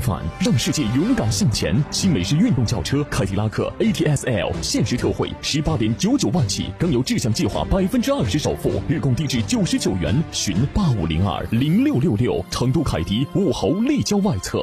范让世界勇敢向前。新美式运动轿车凯迪拉克 ATS-L 限时特惠十八点九九万起，更有志向计划百分之二十首付，日供低至九十九元。寻八五零二零六六六。成都凯迪武侯立交外侧。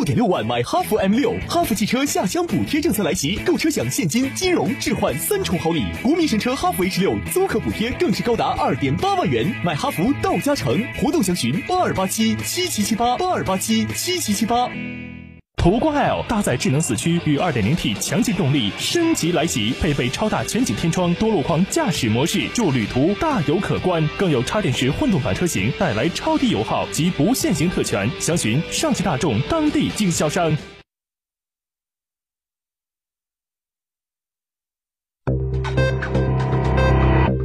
六点六万买哈弗 M 六，哈弗汽车下乡补贴政策来袭，购车享现金、金融、置换三重好礼。国民神车哈弗 H 六租客补贴更是高达二点八万元，买哈弗到家成。活动详询八二八七七七七八八二八七七七七八。途观 L 搭载智能四驱与 2.0T 强劲动力升级来袭，配备超大全景天窗、多路况驾驶模式，助旅途大有可观。更有插电式混动版车型带来超低油耗及不限行特权。详询上汽大众当地经销商。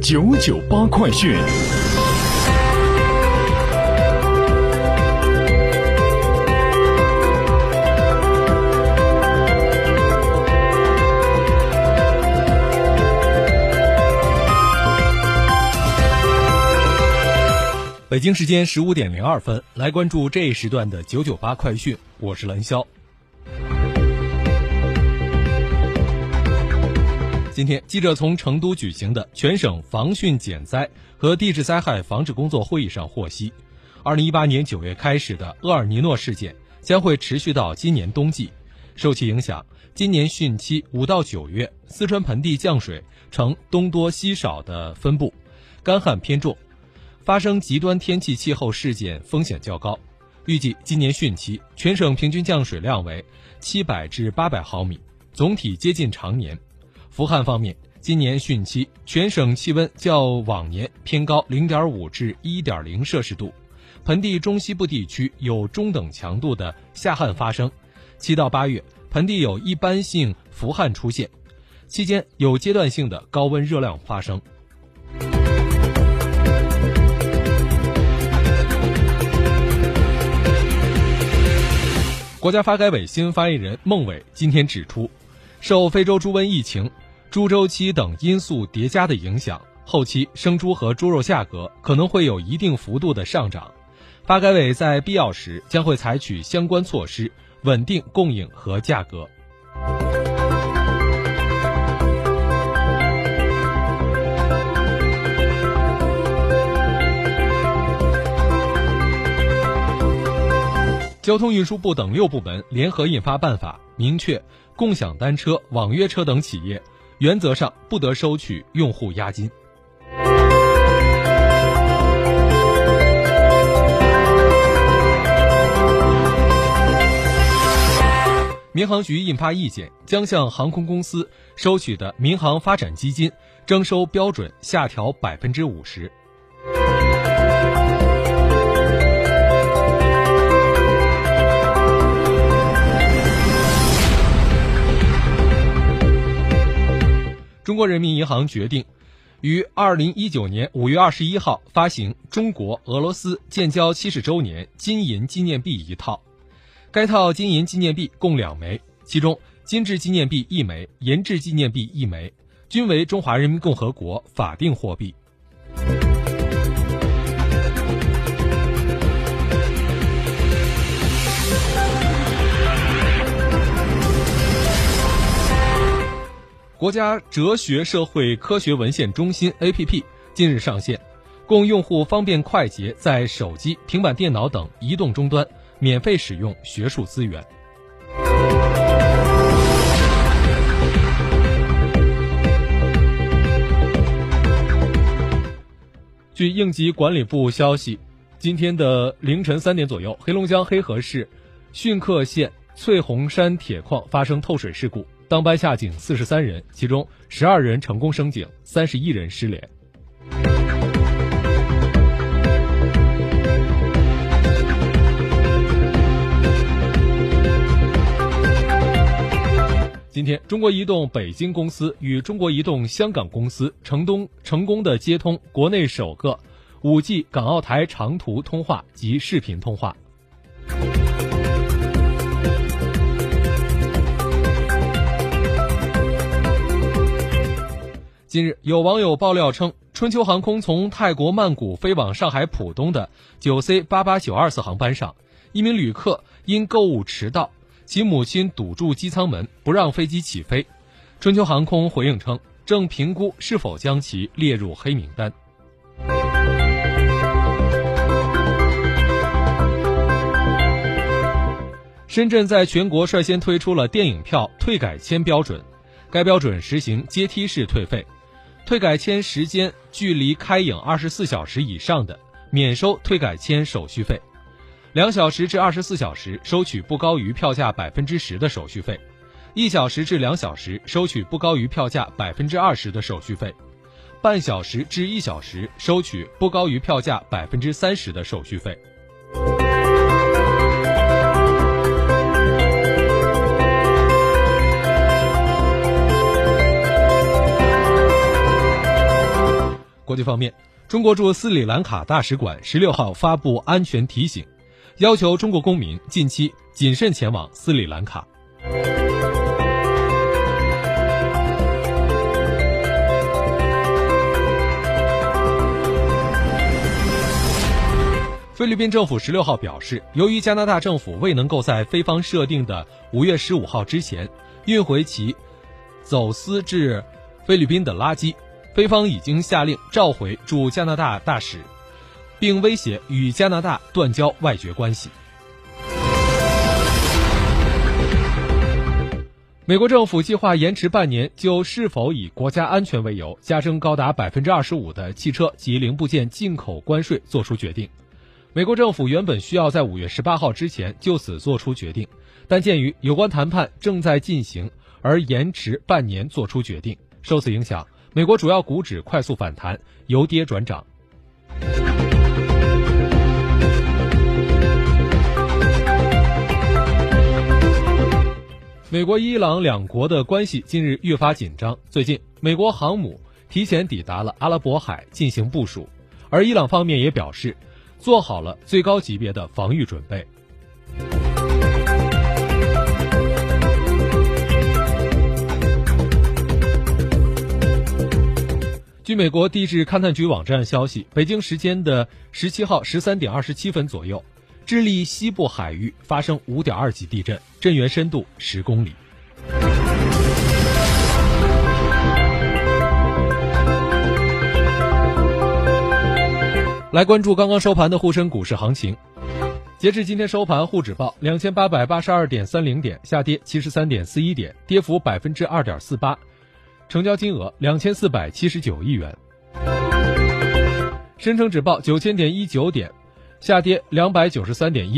九九八快讯。北京时间十五点零二分，来关注这一时段的九九八快讯，我是蓝霄。今天，记者从成都举行的全省防汛减灾和地质灾害防治工作会议上获悉，二零一八年九月开始的厄尔尼诺事件将会持续到今年冬季。受其影响，今年汛期五到九月，四川盆地降水呈东多西少的分布，干旱偏重。发生极端天气气候事件风险较高，预计今年汛期全省平均降水量为七百至八百毫米，总体接近常年。伏旱方面，今年汛期全省气温较往年偏高零点五至一点零摄氏度，盆地中西部地区有中等强度的夏旱发生。七到八月，盆地有一般性伏旱出现，期间有阶段性的高温热量发生。国家发改委新闻发言人孟伟今天指出，受非洲猪瘟疫情、猪周期等因素叠加的影响，后期生猪和猪肉价格可能会有一定幅度的上涨。发改委在必要时将会采取相关措施，稳定供应和价格。交通运输部等六部门联合印发办法，明确共享单车、网约车等企业原则上不得收取用户押金。民航局印发意见，将向航空公司收取的民航发展基金征收标准下调百分之五十。中国人民银行决定，于二零一九年五月二十一号发行中国俄罗斯建交七十周年金银纪念币一套。该套金银纪念币共两枚，其中金质纪念币一枚，银质纪念币一枚，均为中华人民共和国法定货币。国家哲学社会科学文献中心 APP 近日上线，供用户方便快捷在手机、平板电脑等移动终端免费使用学术资源。据应急管理部消息，今天的凌晨三点左右，黑龙江黑河市逊克县翠红山铁矿发生透水事故，当班下井四十三人，其中十二人成功升井，三十一人失联。今天，中国移动北京公司与中国移动香港公司成东成功的接通国内首个 5G 港澳台长途通话及视频通话。近日，有网友爆料称，春秋航空从泰国曼谷飞往上海浦东的 9C 八八九二次航班上，一名旅客因购物迟到。其母亲堵住机舱门，不让飞机起飞。春秋航空回应称，正评估是否将其列入黑名单。深圳在全国率先推出了电影票退改签标准，该标准实行阶梯式退费，退改签时间距离开影二十四小时以上的，免收退改签手续费。两小时至二十四小时收取不高于票价百分之十的手续费，一小时至两小时收取不高于票价百分之二十的手续费，半小时至一小时收取不高于票价百分之三十的手续费。这方面，中国驻斯里兰卡大使馆十六号发布安全提醒。要求中国公民近期谨慎前往斯里兰卡。菲律宾政府十六号表示，由于加拿大政府未能够在菲方设定的五月十五号之前运回其走私至菲律宾的垃圾，菲方已经下令召回驻加拿大大使。并威胁与加拿大断交外绝关系。美国政府计划延迟半年，就是否以国家安全为由加征高达百分之二十五的汽车及零部件进口关税作出决定。美国政府原本需要在五月十八号之前就此作出决定，但鉴于有关谈判正在进行，而延迟半年作出决定。受此影响，美国主要股指快速反弹，由跌转涨。美国、伊朗两国的关系近日越发紧张。最近，美国航母提前抵达了阿拉伯海进行部署，而伊朗方面也表示做好了最高级别的防御准备。据美国地质勘探局网站消息，北京时间的十七号十三点二十七分左右。智利西部海域发生五点二级地震，震源深度十公里。来关注刚刚收盘的沪深股市行情。截至今天收盘，沪指报两千八百八十二点三零点，下跌七十三点四一点，跌幅百分之二点四八，成交金额两千四百七十九亿元。深成指报九千点一九点。下跌两百九十三点一。